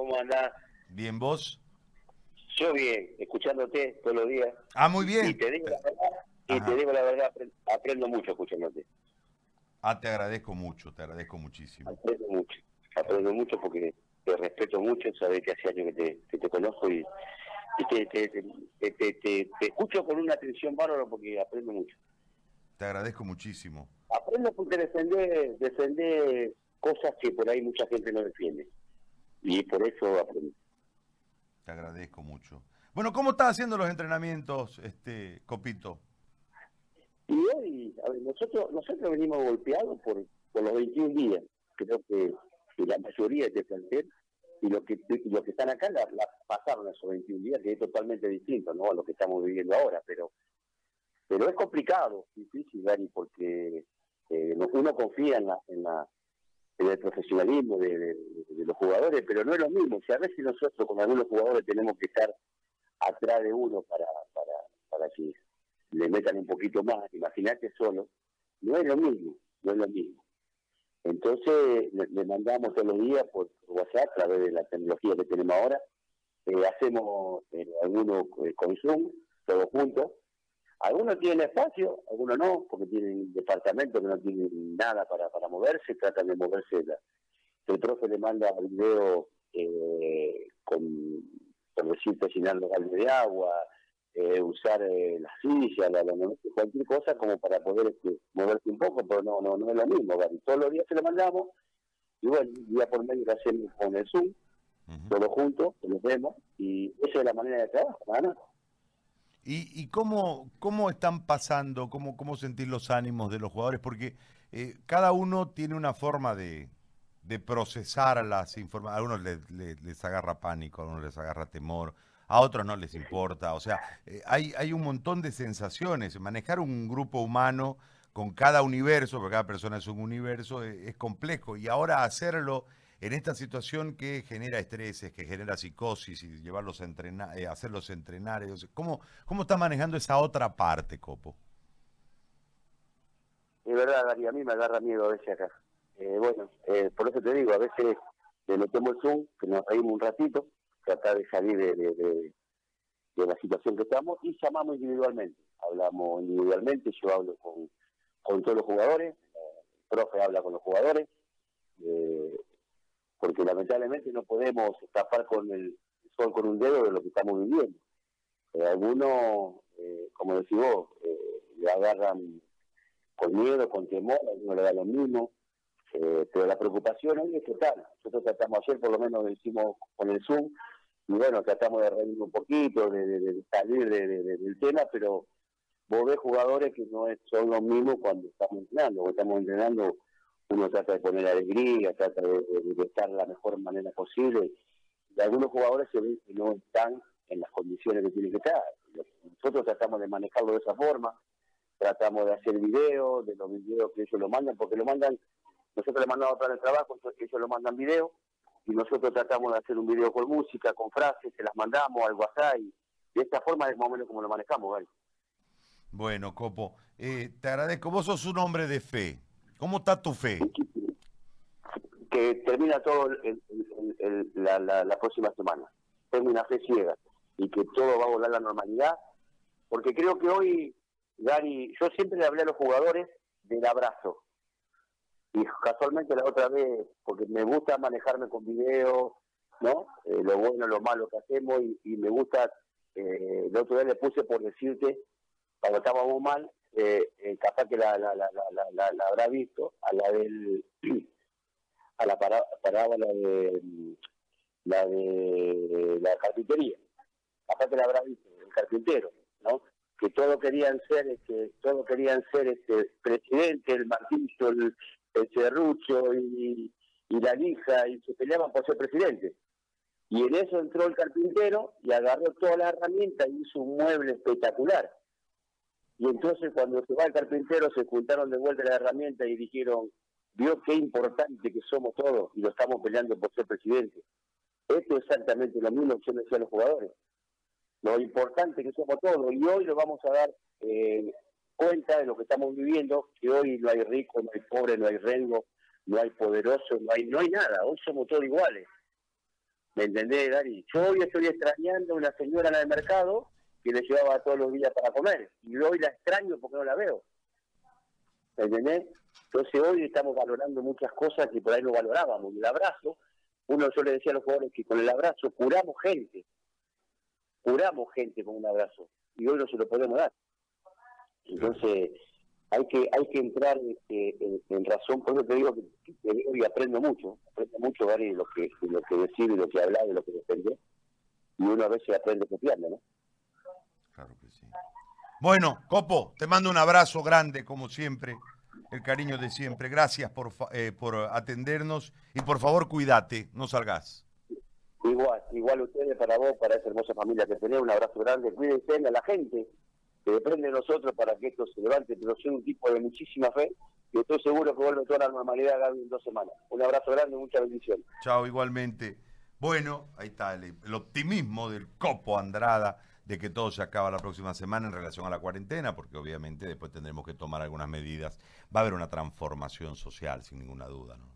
¿Cómo andás? Bien, ¿vos? Yo bien, escuchándote todos los días. Ah, muy bien. Y te digo la verdad, y te digo la verdad aprendo mucho escuchándote. Ah, te agradezco mucho, te agradezco muchísimo. Aprendo mucho, aprendo mucho porque te respeto mucho, sabes que hace años que te, te conozco y, te, te, te, escucho con una atención bárbara porque aprendo mucho. Te agradezco muchísimo. Aprendo porque defender, defender cosas que por ahí mucha gente no defiende. Y por eso aprendo. Te agradezco mucho. Bueno, ¿cómo estás haciendo los entrenamientos, este Copito? Y hoy, a ver, nosotros, nosotros venimos golpeados por, por los 21 días. Creo que, la mayoría de este plantel y los que, lo que están acá la, pasaron esos 21 días, que es totalmente distinto ¿no? a lo que estamos viviendo ahora. Pero pero es complicado, difícil, Dani, porque eh, uno confía en, la, en, la, en el profesionalismo de, los jugadores, pero no es lo mismo. Si a veces nosotros con algunos jugadores tenemos que estar atrás de uno para, para, para que le metan un poquito más, imagínate solo, no es lo mismo, no es lo mismo. Entonces le, mandamos todos los días por WhatsApp a través de la tecnología que tenemos ahora, eh, hacemos eh, algunos eh, con Zoom, todos juntos, algunos tienen espacio, algunos no, porque tienen departamento que no tienen nada para, para moverse, tratan de moverse. El profe le manda el video eh, con, por decirte, llenar los baldes de agua, eh, usar eh, la silla, la, cualquier cosa como para poder este, moverse un poco, pero no, no, no es lo mismo. Todos los días se lo mandamos y bueno, día por medio lo hacemos con el Zoom, todos juntos, los vemos y esa es la manera de trabajo, nada ¿Y, cómo, cómo están pasando, cómo, cómo sentir los ánimos de los jugadores? Porque eh, cada uno tiene una forma de, procesar las informaciones. A algunos les, les, agarra pánico, a algunos les agarra temor, a otros no les importa. O sea, eh, hay, hay un montón de sensaciones. Manejar un grupo humano con cada universo, porque cada persona es un universo, es, es complejo. Y ahora hacerlo en esta situación que genera estreses, que genera psicosis y llevarlos a entrenar, eh, hacerlos entrenar, ¿cómo, ¿cómo está manejando esa otra parte, Copo? Es verdad, Gary, a mí me agarra miedo a veces acá. Eh, bueno, eh, por eso te digo, a veces le metemos el Zoom, que nos reímos un ratito, tratar de salir de, de, la situación que estamos y llamamos individualmente. Hablamos individualmente, yo hablo con, con todos los jugadores, el profe habla con los jugadores, eh, porque lamentablemente no podemos tapar con el sol con un dedo de lo que estamos viviendo. Eh, algunos, eh, como decís vos, le agarran con miedo, con temor, a le da lo mismo, pero la preocupación hoy es total. Nosotros tratamos ayer, por lo menos lo hicimos con el Zoom, y bueno, tratamos de reír un poquito, de, salir del tema, pero vos ves jugadores que no son los mismos cuando estamos entrenando, o estamos entrenando uno trata de poner alegría, trata de, estar de la mejor manera posible. Y algunos jugadores se ven que no están en las condiciones que tienen que estar. Nosotros tratamos de manejarlo de esa forma, tratamos de hacer videos, de los videos que ellos lo mandan, porque lo mandan, nosotros le mandamos para el trabajo, ellos lo mandan video, y nosotros tratamos de hacer un video con música, con frases, se las mandamos al WhatsApp, y de esta forma es más o menos como lo manejamos, ¿vale? Bueno, Copo, eh, te agradezco. Vos sos un hombre de fe. ¿Cómo está tu fe? Que termina todo la, próxima semana. Tengo una fe ciega y que todo va a volar la normalidad. Porque creo que hoy, Gary, yo siempre le hablé a los jugadores del abrazo. Y casualmente la otra vez, porque me gusta manejarme con video, ¿no? Eh, lo bueno, lo malo que hacemos y, me gusta, eh, el otro día le puse por decirte, cuando estábamos mal, eh, eh, capaz que la, la, la, la, la, habrá visto, a la del a la parábola de la de la carpintería, capaz que la habrá visto, el carpintero, ¿no? que todos querían ser este, todos querían ser este presidente, el martillo, el, el serrucho y, la lija, y se peleaban por ser presidente. Y en eso entró el carpintero y agarró toda la herramienta y hizo un mueble espectacular. Y entonces cuando se va el carpintero se juntaron de vuelta la herramienta y dijeron, vio qué importante que somos todos y lo estamos peleando por ser presidente. Esto es exactamente lo mismo que yo decía a los jugadores. Lo importante que somos todos y hoy lo vamos a dar eh, cuenta de lo que estamos viviendo, que hoy no hay rico, no hay pobre, no hay rengo, no hay poderoso, no hay, no hay nada, hoy somos todos iguales. ¿Me entendés, Dari? Yo hoy estoy extrañando a una señora en el mercado que le llevaba todos los días para comer. Y hoy la extraño porque no la veo. ¿Me entendés? Entonces hoy estamos valorando muchas cosas que por ahí no valorábamos. El abrazo, uno yo le decía a los jugadores que con el abrazo curamos gente. Curamos gente con un abrazo. Y hoy no se lo podemos dar. Entonces hay que hay que entrar este, en, razón, por eso te digo que, hoy aprendo mucho, aprendo mucho, Gary, lo que, lo que decir y lo que hablar y lo que defender. Y uno a veces aprende copiando, ¿no? Claro que sí. Bueno, Copo, te mando un abrazo grande, como siempre, el cariño de siempre. Gracias por, eh, por atendernos y por favor cuídate, no salgas. Igual, igual ustedes, para vos, para esa hermosa familia que tenés, un abrazo grande. Cuídense a la gente que depende de nosotros para que esto se levante, pero soy un tipo de muchísima fe y estoy seguro que vuelve toda la normalidad en dos semanas. Un abrazo grande y muchas bendiciones. Chao, igualmente. Bueno, ahí está el optimismo del Copo Andrada de que todo se acaba la próxima semana en relación a la cuarentena, porque obviamente después tendremos que tomar algunas medidas. Va a haber una transformación social, sin ninguna duda. ¿no?